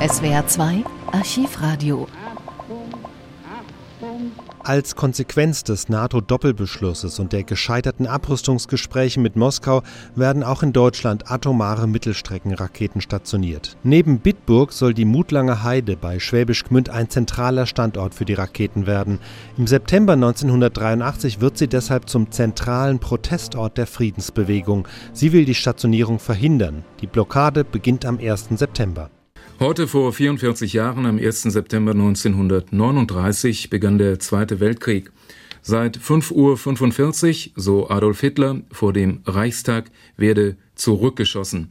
SWR 2 Archivradio als Konsequenz des NATO-Doppelbeschlusses und der gescheiterten Abrüstungsgespräche mit Moskau werden auch in Deutschland atomare Mittelstreckenraketen stationiert. Neben Bitburg soll die Mutlanger Heide bei Schwäbisch Gmünd ein zentraler Standort für die Raketen werden. Im September 1983 wird sie deshalb zum zentralen Protestort der Friedensbewegung. Sie will die Stationierung verhindern. Die Blockade beginnt am 1. September. Heute vor 44 Jahren, am 1. September 1939, begann der Zweite Weltkrieg. Seit 5.45 Uhr, so Adolf Hitler, vor dem Reichstag werde zurückgeschossen.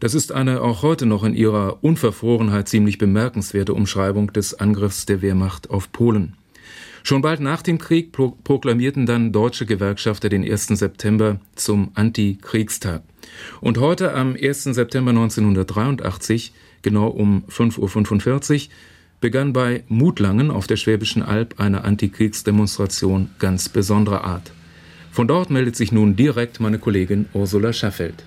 Das ist eine auch heute noch in ihrer Unverfrorenheit ziemlich bemerkenswerte Umschreibung des Angriffs der Wehrmacht auf Polen. Schon bald nach dem Krieg pro proklamierten dann deutsche Gewerkschafter den 1. September zum Antikriegstag. Und heute am 1. September 1983 genau um 5.45 Uhr, begann bei Mutlangen auf der Schwäbischen Alb eine Antikriegsdemonstration ganz besonderer Art. Von dort meldet sich nun direkt meine Kollegin Ursula Schaffeld.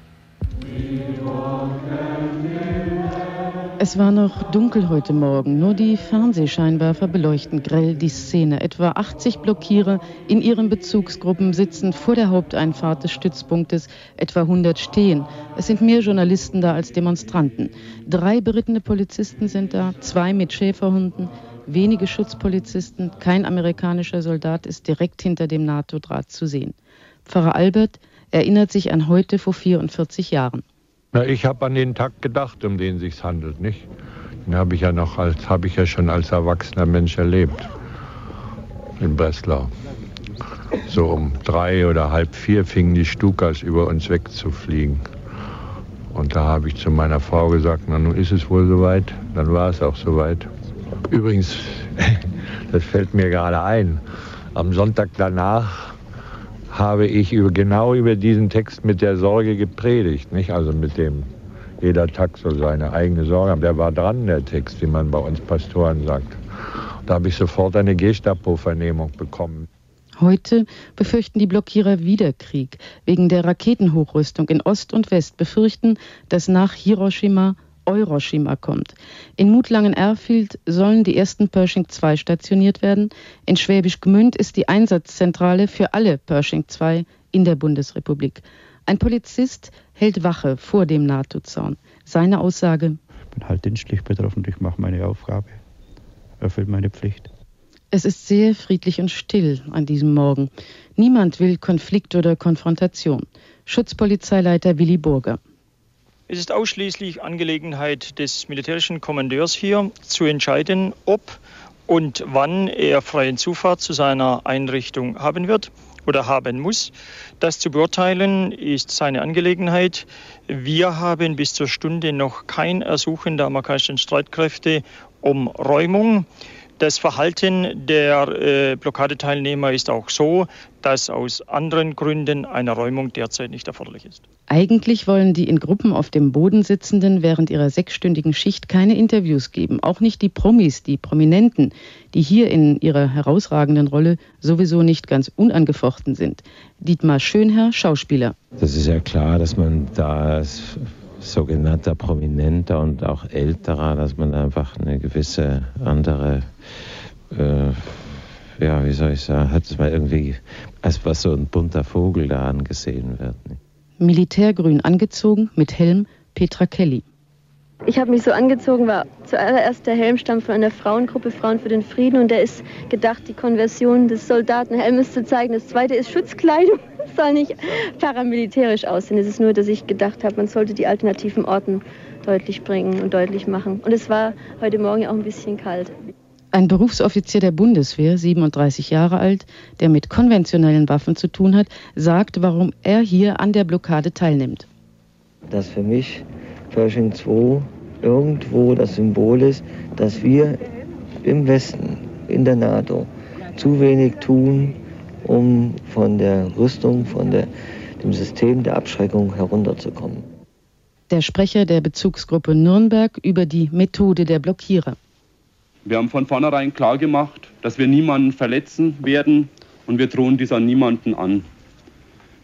Es war noch dunkel heute Morgen, nur die Fernsehscheinwerfer beleuchten grell die Szene. Etwa 80 Blockierer in ihren Bezugsgruppen sitzen vor der Haupteinfahrt des Stützpunktes, etwa 100 stehen. Es sind mehr Journalisten da als Demonstranten. Drei berittene Polizisten sind da, zwei mit Schäferhunden, wenige Schutzpolizisten, kein amerikanischer Soldat ist direkt hinter dem NATO-Draht zu sehen. Pfarrer Albert erinnert sich an heute vor 44 Jahren. Na, ich habe an den Tag gedacht, um den sich handelt, nicht? Den habe ich ja noch als habe ich ja schon als erwachsener Mensch erlebt in Breslau. So um drei oder halb vier fingen die Stukas über uns wegzufliegen. Und da habe ich zu meiner Frau gesagt, na nun ist es wohl soweit. Dann war es auch soweit. Übrigens, das fällt mir gerade ein, am Sonntag danach habe ich über, genau über diesen Text mit der Sorge gepredigt. Nicht? Also mit dem, jeder Tag soll seine eigene Sorge haben. Der war dran, der Text, wie man bei uns Pastoren sagt. Da habe ich sofort eine Gestapo-Vernehmung bekommen. Heute befürchten die Blockierer wieder Krieg. Wegen der Raketenhochrüstung in Ost und West befürchten, dass nach Hiroshima Euroshima kommt. In Mutlangen-Erfield sollen die ersten Pershing 2 stationiert werden. In Schwäbisch Gmünd ist die Einsatzzentrale für alle Pershing 2 in der Bundesrepublik. Ein Polizist hält Wache vor dem NATO-Zaun. Seine Aussage: Ich bin halt dienstlich betroffen, ich mache meine Aufgabe, erfülle meine Pflicht. Es ist sehr friedlich und still an diesem Morgen. Niemand will Konflikt oder Konfrontation. Schutzpolizeileiter Willi Burger. Es ist ausschließlich Angelegenheit des militärischen Kommandeurs hier zu entscheiden, ob und wann er freien Zufahrt zu seiner Einrichtung haben wird oder haben muss. Das zu beurteilen ist seine Angelegenheit. Wir haben bis zur Stunde noch kein Ersuchen der amerikanischen Streitkräfte um Räumung. Das Verhalten der äh, Blockadeteilnehmer ist auch so, dass aus anderen Gründen eine Räumung derzeit nicht erforderlich ist. Eigentlich wollen die in Gruppen auf dem Boden sitzenden während ihrer sechsstündigen Schicht keine Interviews geben. Auch nicht die Promis, die Prominenten, die hier in ihrer herausragenden Rolle sowieso nicht ganz unangefochten sind. Dietmar Schönherr, Schauspieler. Das ist ja klar, dass man da als sogenannter Prominenter und auch älterer, dass man einfach eine gewisse andere äh, ja, wie soll ich sagen, hat es mal irgendwie, als was so ein bunter Vogel da angesehen wird. Ne? Militärgrün angezogen, mit Helm, Petra Kelly. Ich habe mich so angezogen, war zuallererst der Helm stammt von einer Frauengruppe Frauen für den Frieden und der ist gedacht, die Konversion des Soldatenhelmes zu zeigen. Das zweite ist Schutzkleidung. Es soll nicht paramilitärisch aussehen. Es ist nur, dass ich gedacht habe, man sollte die alternativen Orten deutlich bringen und deutlich machen. Und es war heute Morgen auch ein bisschen kalt. Ein Berufsoffizier der Bundeswehr, 37 Jahre alt, der mit konventionellen Waffen zu tun hat, sagt, warum er hier an der Blockade teilnimmt. Dass für mich Pershing 2 irgendwo das Symbol ist, dass wir im Westen, in der NATO, zu wenig tun, um von der Rüstung, von der, dem System der Abschreckung herunterzukommen. Der Sprecher der Bezugsgruppe Nürnberg über die Methode der Blockierer. Wir haben von vornherein klar gemacht, dass wir niemanden verletzen werden und wir drohen dies an niemanden an.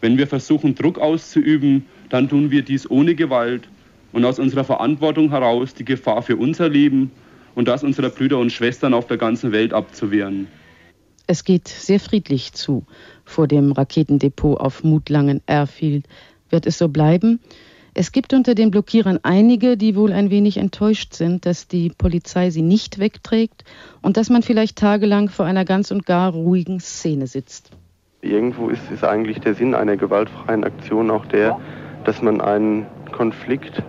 Wenn wir versuchen, Druck auszuüben, dann tun wir dies ohne Gewalt und aus unserer Verantwortung heraus die Gefahr für unser Leben und das unserer Brüder und Schwestern auf der ganzen Welt abzuwehren. Es geht sehr friedlich zu vor dem Raketendepot auf Mutlangen Airfield. Wird es so bleiben? Es gibt unter den Blockierern einige, die wohl ein wenig enttäuscht sind, dass die Polizei sie nicht wegträgt und dass man vielleicht tagelang vor einer ganz und gar ruhigen Szene sitzt. Irgendwo ist, ist eigentlich der Sinn einer gewaltfreien Aktion auch der, dass man einen Konflikt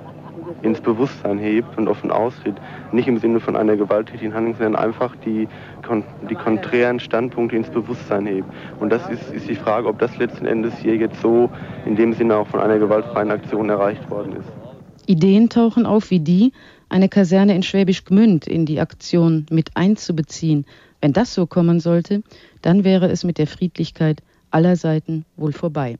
ins Bewusstsein hebt und offen ausredet. Nicht im Sinne von einer gewalttätigen Handlung, sondern einfach die, die konträren Standpunkte ins Bewusstsein hebt. Und das ist, ist die Frage, ob das letzten Endes hier jetzt so in dem Sinne auch von einer gewaltfreien Aktion erreicht worden ist. Ideen tauchen auf wie die, eine Kaserne in Schwäbisch Gmünd in die Aktion mit einzubeziehen. Wenn das so kommen sollte, dann wäre es mit der Friedlichkeit aller Seiten wohl vorbei.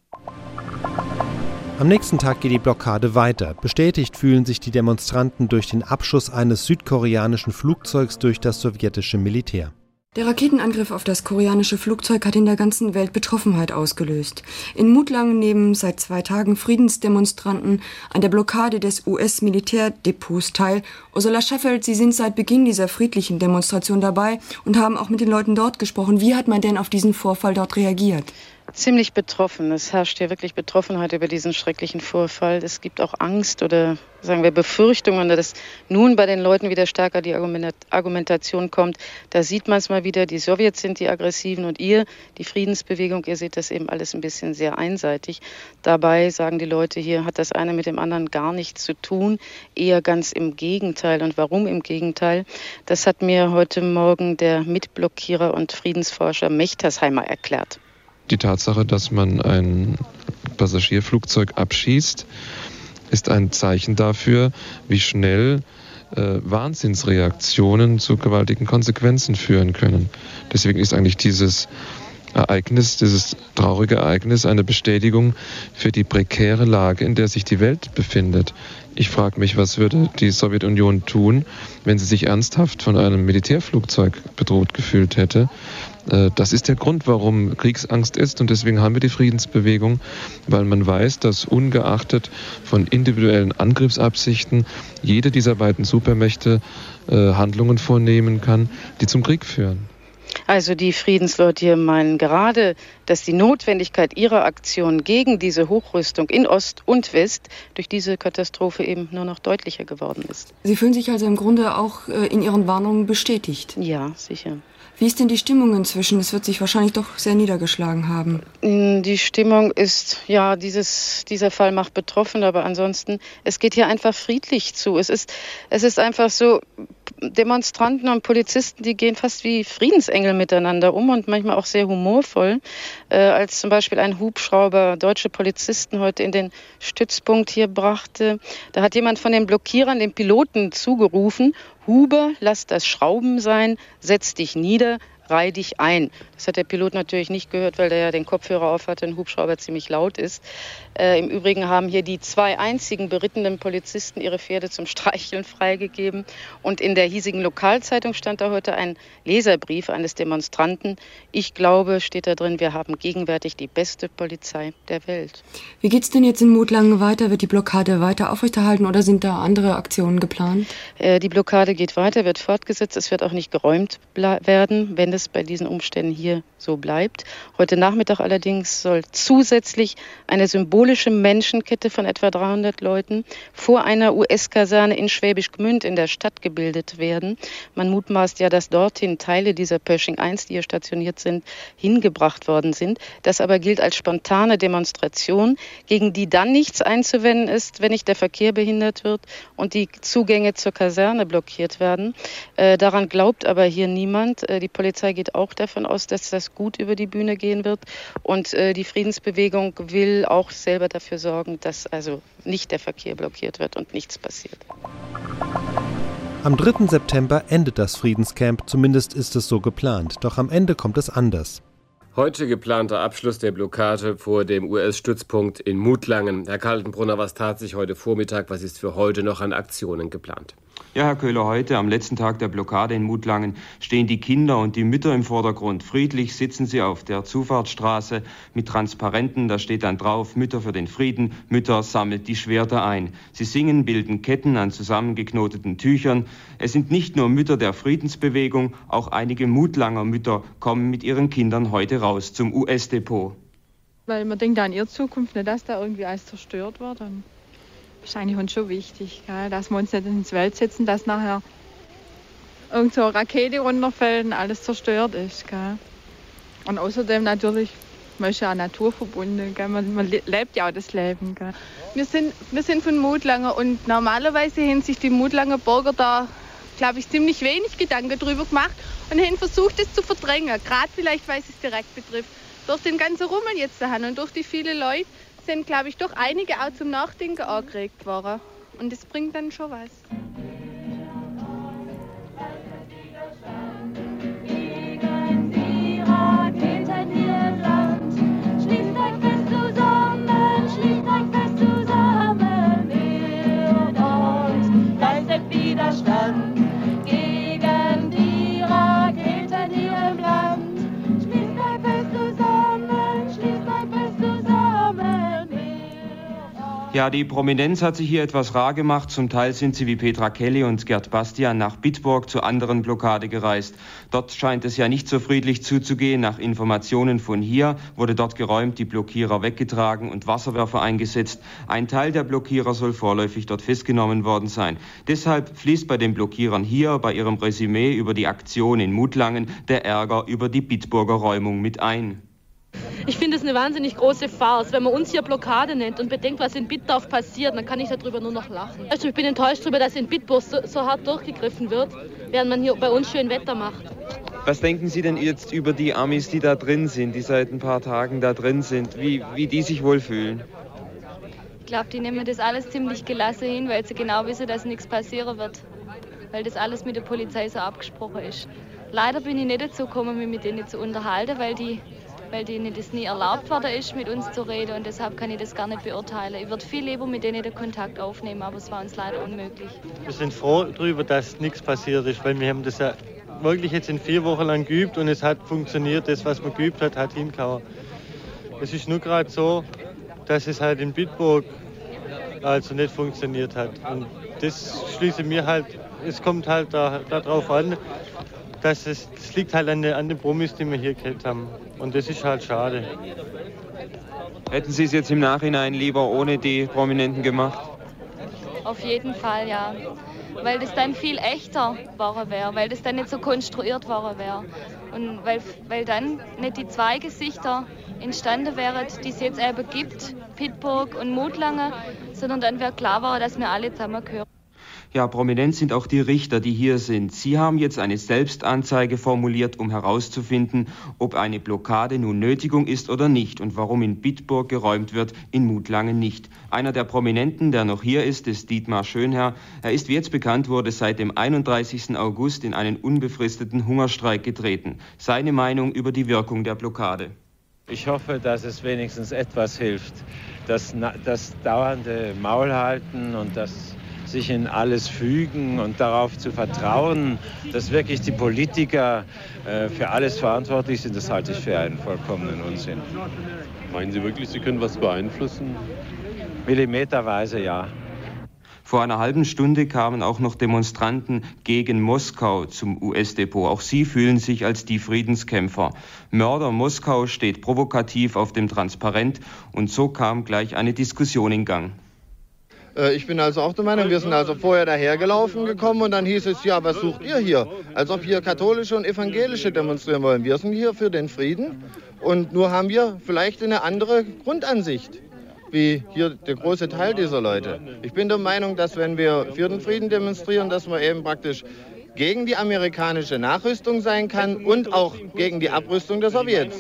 Am nächsten Tag geht die Blockade weiter. Bestätigt fühlen sich die Demonstranten durch den Abschuss eines südkoreanischen Flugzeugs durch das sowjetische Militär. Der Raketenangriff auf das koreanische Flugzeug hat in der ganzen Welt Betroffenheit ausgelöst. In Mutlangen nehmen seit zwei Tagen Friedensdemonstranten an der Blockade des US-Militärdepots teil. Ursula Scheffeld, Sie sind seit Beginn dieser friedlichen Demonstration dabei und haben auch mit den Leuten dort gesprochen. Wie hat man denn auf diesen Vorfall dort reagiert? Ziemlich betroffen. Es herrscht hier wirklich Betroffenheit über diesen schrecklichen Vorfall. Es gibt auch Angst oder sagen wir Befürchtungen, dass nun bei den Leuten wieder stärker die Argumentation kommt. Da sieht man es mal wieder, die Sowjets sind die Aggressiven und ihr, die Friedensbewegung, ihr seht das eben alles ein bisschen sehr einseitig. Dabei sagen die Leute hier, hat das eine mit dem anderen gar nichts zu tun, eher ganz im Gegenteil. Und warum im Gegenteil? Das hat mir heute Morgen der Mitblockierer und Friedensforscher Mechtersheimer erklärt die Tatsache, dass man ein Passagierflugzeug abschießt, ist ein Zeichen dafür, wie schnell äh, Wahnsinnsreaktionen zu gewaltigen Konsequenzen führen können. Deswegen ist eigentlich dieses Ereignis, dieses traurige Ereignis eine Bestätigung für die prekäre Lage, in der sich die Welt befindet. Ich frage mich, was würde die Sowjetunion tun, wenn sie sich ernsthaft von einem Militärflugzeug bedroht gefühlt hätte? Äh, das ist der Grund, warum Kriegsangst ist und deswegen haben wir die Friedensbewegung, weil man weiß, dass ungeachtet von individuellen Angriffsabsichten jede dieser beiden Supermächte äh, Handlungen vornehmen kann, die zum Krieg führen. Also die Friedensleute hier meinen gerade, dass die Notwendigkeit ihrer Aktion gegen diese Hochrüstung in Ost und West durch diese Katastrophe eben nur noch deutlicher geworden ist. Sie fühlen sich also im Grunde auch äh, in Ihren Warnungen bestätigt? Ja, sicher. Wie ist denn die Stimmung inzwischen? Es wird sich wahrscheinlich doch sehr niedergeschlagen haben. Mm, die Stimmung ist, ja, dieses, dieser Fall macht betroffen, aber ansonsten, es geht hier einfach friedlich zu. Es ist, es ist einfach so, Demonstranten und Polizisten, die gehen fast wie Friedensengel miteinander um und manchmal auch sehr humorvoll. Äh, als zum Beispiel ein Hubschrauber deutsche Polizisten heute in den Stützpunkt hier brachte, da hat jemand von den Blockierern dem Piloten zugerufen, Huber, lass das Schrauben sein, setz dich nieder, reih dich ein. Das hat der Pilot natürlich nicht gehört, weil der ja den Kopfhörer auf hatte, ein Hubschrauber ziemlich laut ist. Äh, Im Übrigen haben hier die zwei einzigen berittenen Polizisten ihre Pferde zum Streicheln freigegeben. Und in der hiesigen Lokalzeitung stand da heute ein Leserbrief eines Demonstranten. Ich glaube, steht da drin, wir haben gegenwärtig die beste Polizei der Welt. Wie geht es denn jetzt in Mutlangen weiter? Wird die Blockade weiter aufrechterhalten oder sind da andere Aktionen geplant? Äh, die Blockade geht weiter, wird fortgesetzt. Es wird auch nicht geräumt werden, wenn es bei diesen Umständen hier so bleibt. Heute Nachmittag allerdings soll zusätzlich eine symbolische Menschenkette von etwa 300 Leuten vor einer US-Kaserne in Schwäbisch Gmünd in der Stadt gebildet werden. Man mutmaßt ja, dass dorthin Teile dieser Pershing 1, die hier stationiert sind, hingebracht worden sind. Das aber gilt als spontane Demonstration, gegen die dann nichts einzuwenden ist, wenn nicht der Verkehr behindert wird und die Zugänge zur Kaserne blockiert werden. Äh, daran glaubt aber hier niemand. Äh, die Polizei geht auch davon aus, dass das gut über die Bühne gehen wird. Und äh, die Friedensbewegung will auch selber dafür sorgen, dass also nicht der Verkehr blockiert wird und nichts passiert. Am 3. September endet das Friedenscamp, zumindest ist es so geplant. Doch am Ende kommt es anders. Heute geplanter Abschluss der Blockade vor dem US-Stützpunkt in Mutlangen. Herr Kaltenbrunner, was tat sich heute Vormittag? Was ist für heute noch an Aktionen geplant? Ja, Herr Köhler, heute am letzten Tag der Blockade in Mutlangen stehen die Kinder und die Mütter im Vordergrund. Friedlich sitzen sie auf der Zufahrtsstraße mit Transparenten. Da steht dann drauf, Mütter für den Frieden, Mütter sammelt die Schwerter ein. Sie singen, bilden Ketten an zusammengeknoteten Tüchern. Es sind nicht nur Mütter der Friedensbewegung, auch einige Mutlanger Mütter kommen mit ihren Kindern heute raus zum US-Depot. Weil man denkt an ihre Zukunft, nicht, dass da irgendwie alles zerstört wird. Und ist eigentlich uns schon wichtig, gell? dass wir uns nicht ins Welt setzen, dass nachher irgend so eine Rakete runterfällt und alles zerstört ist. Gell? Und außerdem natürlich, man ist ja auch naturverbunden, gell? Man, man lebt ja auch das Leben. Gell? Wir, sind, wir sind von Mutlanger und normalerweise haben sich die Mutlanger Bürger da, glaube ich, ziemlich wenig Gedanken drüber gemacht und haben versucht, es zu verdrängen, gerade vielleicht, weil es direkt betrifft. Durch den ganzen Rummel jetzt daheim und durch die vielen Leute sind, glaube ich, doch einige auch zum Nachdenken angeregt worden. Und das bringt dann schon was. Ja, die Prominenz hat sich hier etwas rar gemacht. Zum Teil sind sie wie Petra Kelly und Gerd Bastian nach Bitburg zur anderen Blockade gereist. Dort scheint es ja nicht so friedlich zuzugehen. Nach Informationen von hier wurde dort geräumt, die Blockierer weggetragen und Wasserwerfer eingesetzt. Ein Teil der Blockierer soll vorläufig dort festgenommen worden sein. Deshalb fließt bei den Blockierern hier bei ihrem Resümee über die Aktion in Mutlangen der Ärger über die Bitburger Räumung mit ein. Ich finde es eine wahnsinnig große Farce. Wenn man uns hier Blockade nennt und bedenkt, was in Bittdorf passiert, dann kann ich darüber nur noch lachen. Also ich bin enttäuscht darüber, dass in Bitburg so, so hart durchgegriffen wird, während man hier bei uns schön Wetter macht. Was denken Sie denn jetzt über die Amis, die da drin sind, die seit ein paar Tagen da drin sind, wie, wie die sich wohlfühlen? Ich glaube, die nehmen das alles ziemlich gelassen hin, weil sie genau wissen, dass nichts passieren wird. Weil das alles mit der Polizei so abgesprochen ist. Leider bin ich nicht dazu gekommen, mich mit denen zu unterhalten, weil die weil denen das nie erlaubt worden ist, mit uns zu reden und deshalb kann ich das gar nicht beurteilen. Ich würde viel lieber mit denen den Kontakt aufnehmen, aber es war uns leider unmöglich. Wir sind froh darüber, dass nichts passiert ist, weil wir haben das ja wirklich jetzt in vier Wochen lang geübt und es hat funktioniert. Das, was man geübt hat, hat hingehauen. Es ist nur gerade so, dass es halt in Bitburg also nicht funktioniert hat. Und das schließe mir halt, es kommt halt darauf da an, dass es, das liegt halt an, an den Promis, die wir hier gehabt haben. Und das ist halt schade. Hätten Sie es jetzt im Nachhinein lieber ohne die Prominenten gemacht? Auf jeden Fall, ja. Weil das dann viel echter war wäre, weil das dann nicht so konstruiert war wäre. Und weil, weil dann nicht die zwei Gesichter entstanden wären, die es jetzt eben gibt, Pittsburgh und Mutlange, sondern dann wäre klar war, dass wir alle zusammengehören. Ja, prominent sind auch die Richter, die hier sind. Sie haben jetzt eine Selbstanzeige formuliert, um herauszufinden, ob eine Blockade nun Nötigung ist oder nicht und warum in Bitburg geräumt wird, in Mutlangen nicht. Einer der Prominenten, der noch hier ist, ist Dietmar Schönherr. Er ist, wie jetzt bekannt wurde, seit dem 31. August in einen unbefristeten Hungerstreik getreten. Seine Meinung über die Wirkung der Blockade. Ich hoffe, dass es wenigstens etwas hilft. Das, das dauernde Maulhalten und das sich in alles fügen und darauf zu vertrauen, dass wirklich die Politiker äh, für alles verantwortlich sind, das halte ich für einen vollkommenen Unsinn. Meinen Sie wirklich, Sie können was beeinflussen? Millimeterweise ja. Vor einer halben Stunde kamen auch noch Demonstranten gegen Moskau zum US-Depot. Auch sie fühlen sich als die Friedenskämpfer. Mörder Moskau steht provokativ auf dem Transparent und so kam gleich eine Diskussion in Gang. Äh, ich bin also auch der Meinung, wir sind also vorher dahergelaufen gekommen und dann hieß es, ja, was sucht ihr hier? Als ob hier katholische und evangelische demonstrieren wollen. Wir sind hier für den Frieden und nur haben wir vielleicht eine andere Grundansicht wie hier der große Teil dieser Leute. Ich bin der Meinung, dass wenn wir für den Frieden demonstrieren, dass wir eben praktisch gegen die amerikanische Nachrüstung sein kann und auch gegen die Abrüstung der Sowjets.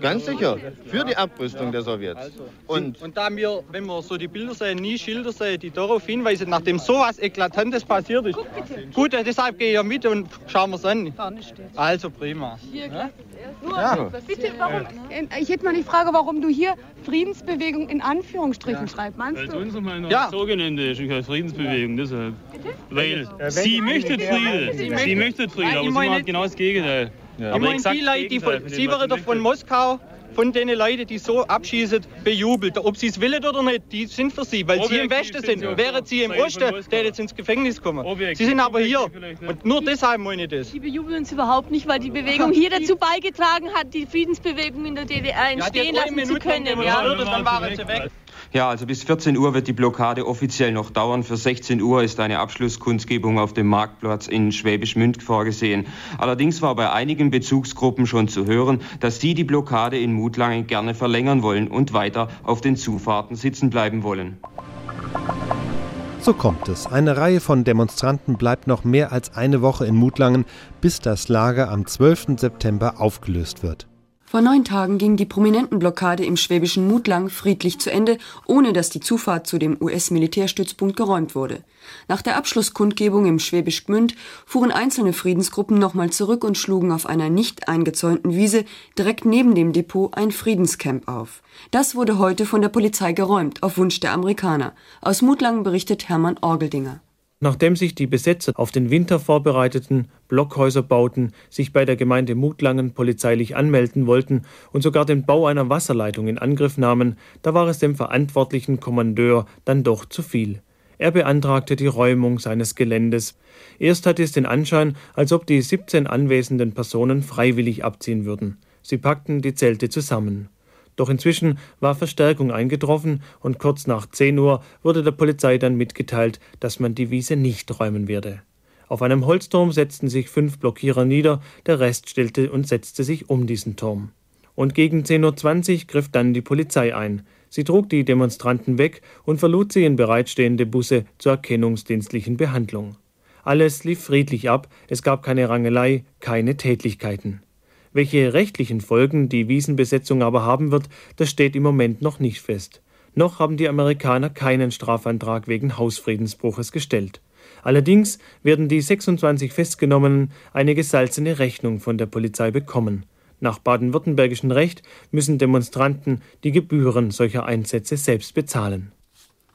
Ganz sicher, für die Abrüstung der Sowjets. Und, und da wir, wenn wir so die Bilder sehen, nie Schilder sehen, die darauf hinweisen, nachdem so etwas Eklatantes passiert ist. Gut, deshalb gehe ich ja mit und schauen wir es an. Also prima. Ja. Bitte, warum, äh, ich hätte mal die Frage, warum du hier Friedensbewegung in Anführungsstrichen schreibst. Meinst Weil du? uns meine Ja. sogenannte ist eine Friedensbewegung, deshalb. Weil wenn- sie möchte Ja, Frieden. sie möchte- Nein, aber ich sie macht genau das Gegenteil. Ich Aber meine, die Leute, die von, sie was werden doch von Moskau, von den Leuten, die so abschießen, bejubelt. Ob sie es wollen oder nicht, die sind für sie, weil sie im Objektiv Westen sind sind. Wären sie im Osten, der jetzt ins Gefängnis kommen. Objektiv Sie sind aber hier. Und nur deshalb meine ich das. Die bejubeln uns überhaupt nicht, weil die Bewegung hier dazu beigetragen hat, die Friedensbewegung in der DDR entstehen lassen zu können. Ja. dann waren sie weg. Ja, also bis 14 Uhr wird die Blockade offiziell noch dauern. Für 16 Uhr ist eine Abschlusskundgebung auf dem Marktplatz in Schwäbisch Münd vorgesehen. Allerdings war bei einigen Bezugsgruppen schon zu hören, dass sie die Blockade in Mutlangen gerne verlängern wollen und weiter auf den Zufahrten sitzen bleiben wollen. So kommt es. Eine Reihe von Demonstranten bleibt noch mehr als eine Woche in Mutlangen, bis das Lager am 12. September aufgelöst wird. Vor neun Tagen ging die Prominentenblockade im schwäbischen Mutlang friedlich zu Ende, ohne dass die Zufahrt zu dem US-Militärstützpunkt geräumt wurde. Nach der Abschlusskundgebung im Schwäbisch Gmünd fuhren einzelne Friedensgruppen nochmal zurück und schlugen auf einer nicht eingezäunten Wiese direkt neben dem Depot ein Friedenscamp auf. Das wurde heute von der Polizei geräumt, auf Wunsch der Amerikaner. Aus Mutlang berichtet Hermann Orgeldinger. Nachdem sich die Besetzer auf den Winter vorbereiteten, Blockhäuser bauten, sich bei der Gemeinde Mutlangen polizeilich anmelden wollten und sogar den Bau einer Wasserleitung in Angriff nahmen, da war es dem verantwortlichen Kommandeur dann doch zu viel. Er beantragte die Räumung seines Geländes. Erst hatte es den Anschein, als ob die 17 anwesenden Personen freiwillig abziehen würden. Sie packten die Zelte zusammen. Doch inzwischen war Verstärkung eingetroffen und kurz nach 10 Uhr wurde der Polizei dann mitgeteilt, dass man die Wiese nicht räumen werde. Auf einem Holzturm setzten sich fünf Blockierer nieder, der Rest stellte und setzte sich um diesen Turm. Und gegen 10.20 Uhr griff dann die Polizei ein. Sie trug die Demonstranten weg und verlud sie in bereitstehende Busse zur erkennungsdienstlichen Behandlung. Alles lief friedlich ab, es gab keine Rangelei, keine Tätlichkeiten. Welche rechtlichen Folgen die Wiesenbesetzung aber haben wird, das steht im Moment noch nicht fest. Noch haben die Amerikaner keinen Strafantrag wegen Hausfriedensbruches gestellt. Allerdings werden die 26 Festgenommenen eine gesalzene Rechnung von der Polizei bekommen. Nach baden-württembergischem Recht müssen Demonstranten die Gebühren solcher Einsätze selbst bezahlen.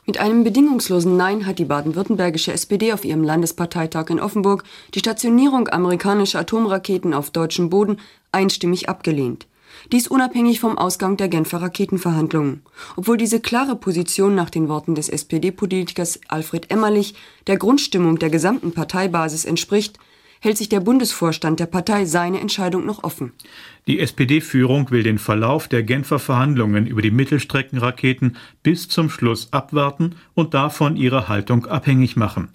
Mit einem bedingungslosen Nein hat die baden-württembergische SPD auf ihrem Landesparteitag in Offenburg die Stationierung amerikanischer Atomraketen auf deutschem Boden einstimmig abgelehnt. Dies unabhängig vom Ausgang der Genfer Raketenverhandlungen. Obwohl diese klare Position nach den Worten des SPD-Politikers Alfred Emmerlich der Grundstimmung der gesamten Parteibasis entspricht, hält sich der Bundesvorstand der Partei seine Entscheidung noch offen. Die SPD-Führung will den Verlauf der Genfer Verhandlungen über die Mittelstreckenraketen bis zum Schluss abwarten und davon ihre Haltung abhängig machen.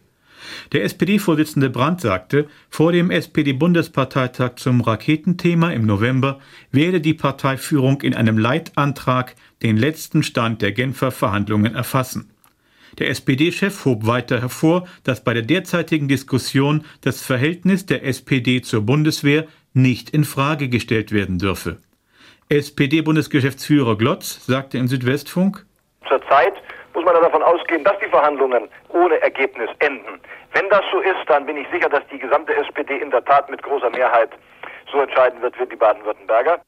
Der SPD-Vorsitzende Brandt sagte, vor dem SPD-Bundesparteitag zum Raketenthema im November werde die Parteiführung in einem Leitantrag den letzten Stand der Genfer Verhandlungen erfassen. Der SPD-Chef hob weiter hervor, dass bei der derzeitigen Diskussion das Verhältnis der SPD zur Bundeswehr nicht in Frage gestellt werden dürfe. SPD-Bundesgeschäftsführer Glotz sagte im Südwestfunk, Zurzeit muss man davon ausgehen, dass die Verhandlungen ohne Ergebnis enden. Wenn das so ist, dann bin ich sicher, dass die gesamte SPD in der Tat mit großer Mehrheit so entscheiden wird wie die Baden-Württemberger.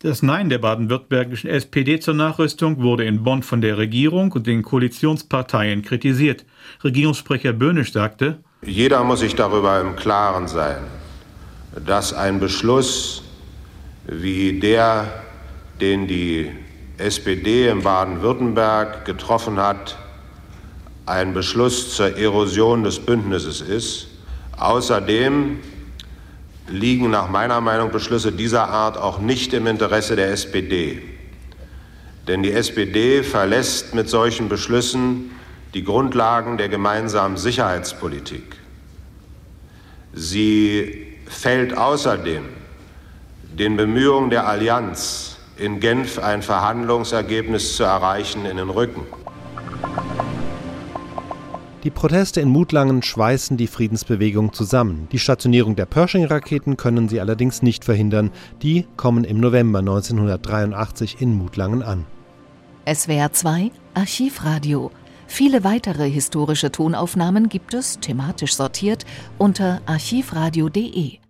Das Nein der baden-württembergischen SPD zur Nachrüstung wurde in Bonn von der Regierung und den Koalitionsparteien kritisiert. Regierungssprecher Böhnisch sagte, Jeder muss sich darüber im Klaren sein, dass ein Beschluss wie der, den die SPD in Baden-Württemberg getroffen hat, ein Beschluss zur Erosion des Bündnisses ist. Außerdem liegen nach meiner Meinung Beschlüsse dieser Art auch nicht im Interesse der SPD. Denn die SPD verlässt mit solchen Beschlüssen die Grundlagen der gemeinsamen Sicherheitspolitik. Sie fällt außerdem den Bemühungen der Allianz, in Genf ein Verhandlungsergebnis zu erreichen, in den Rücken. Die Proteste in Mutlangen schweißen die Friedensbewegung zusammen. Die Stationierung der Pershing-Raketen können sie allerdings nicht verhindern. Die kommen im November 1983 in Mutlangen an. SWR 2 Archivradio. Viele weitere historische Tonaufnahmen gibt es, thematisch sortiert, unter archivradio.de.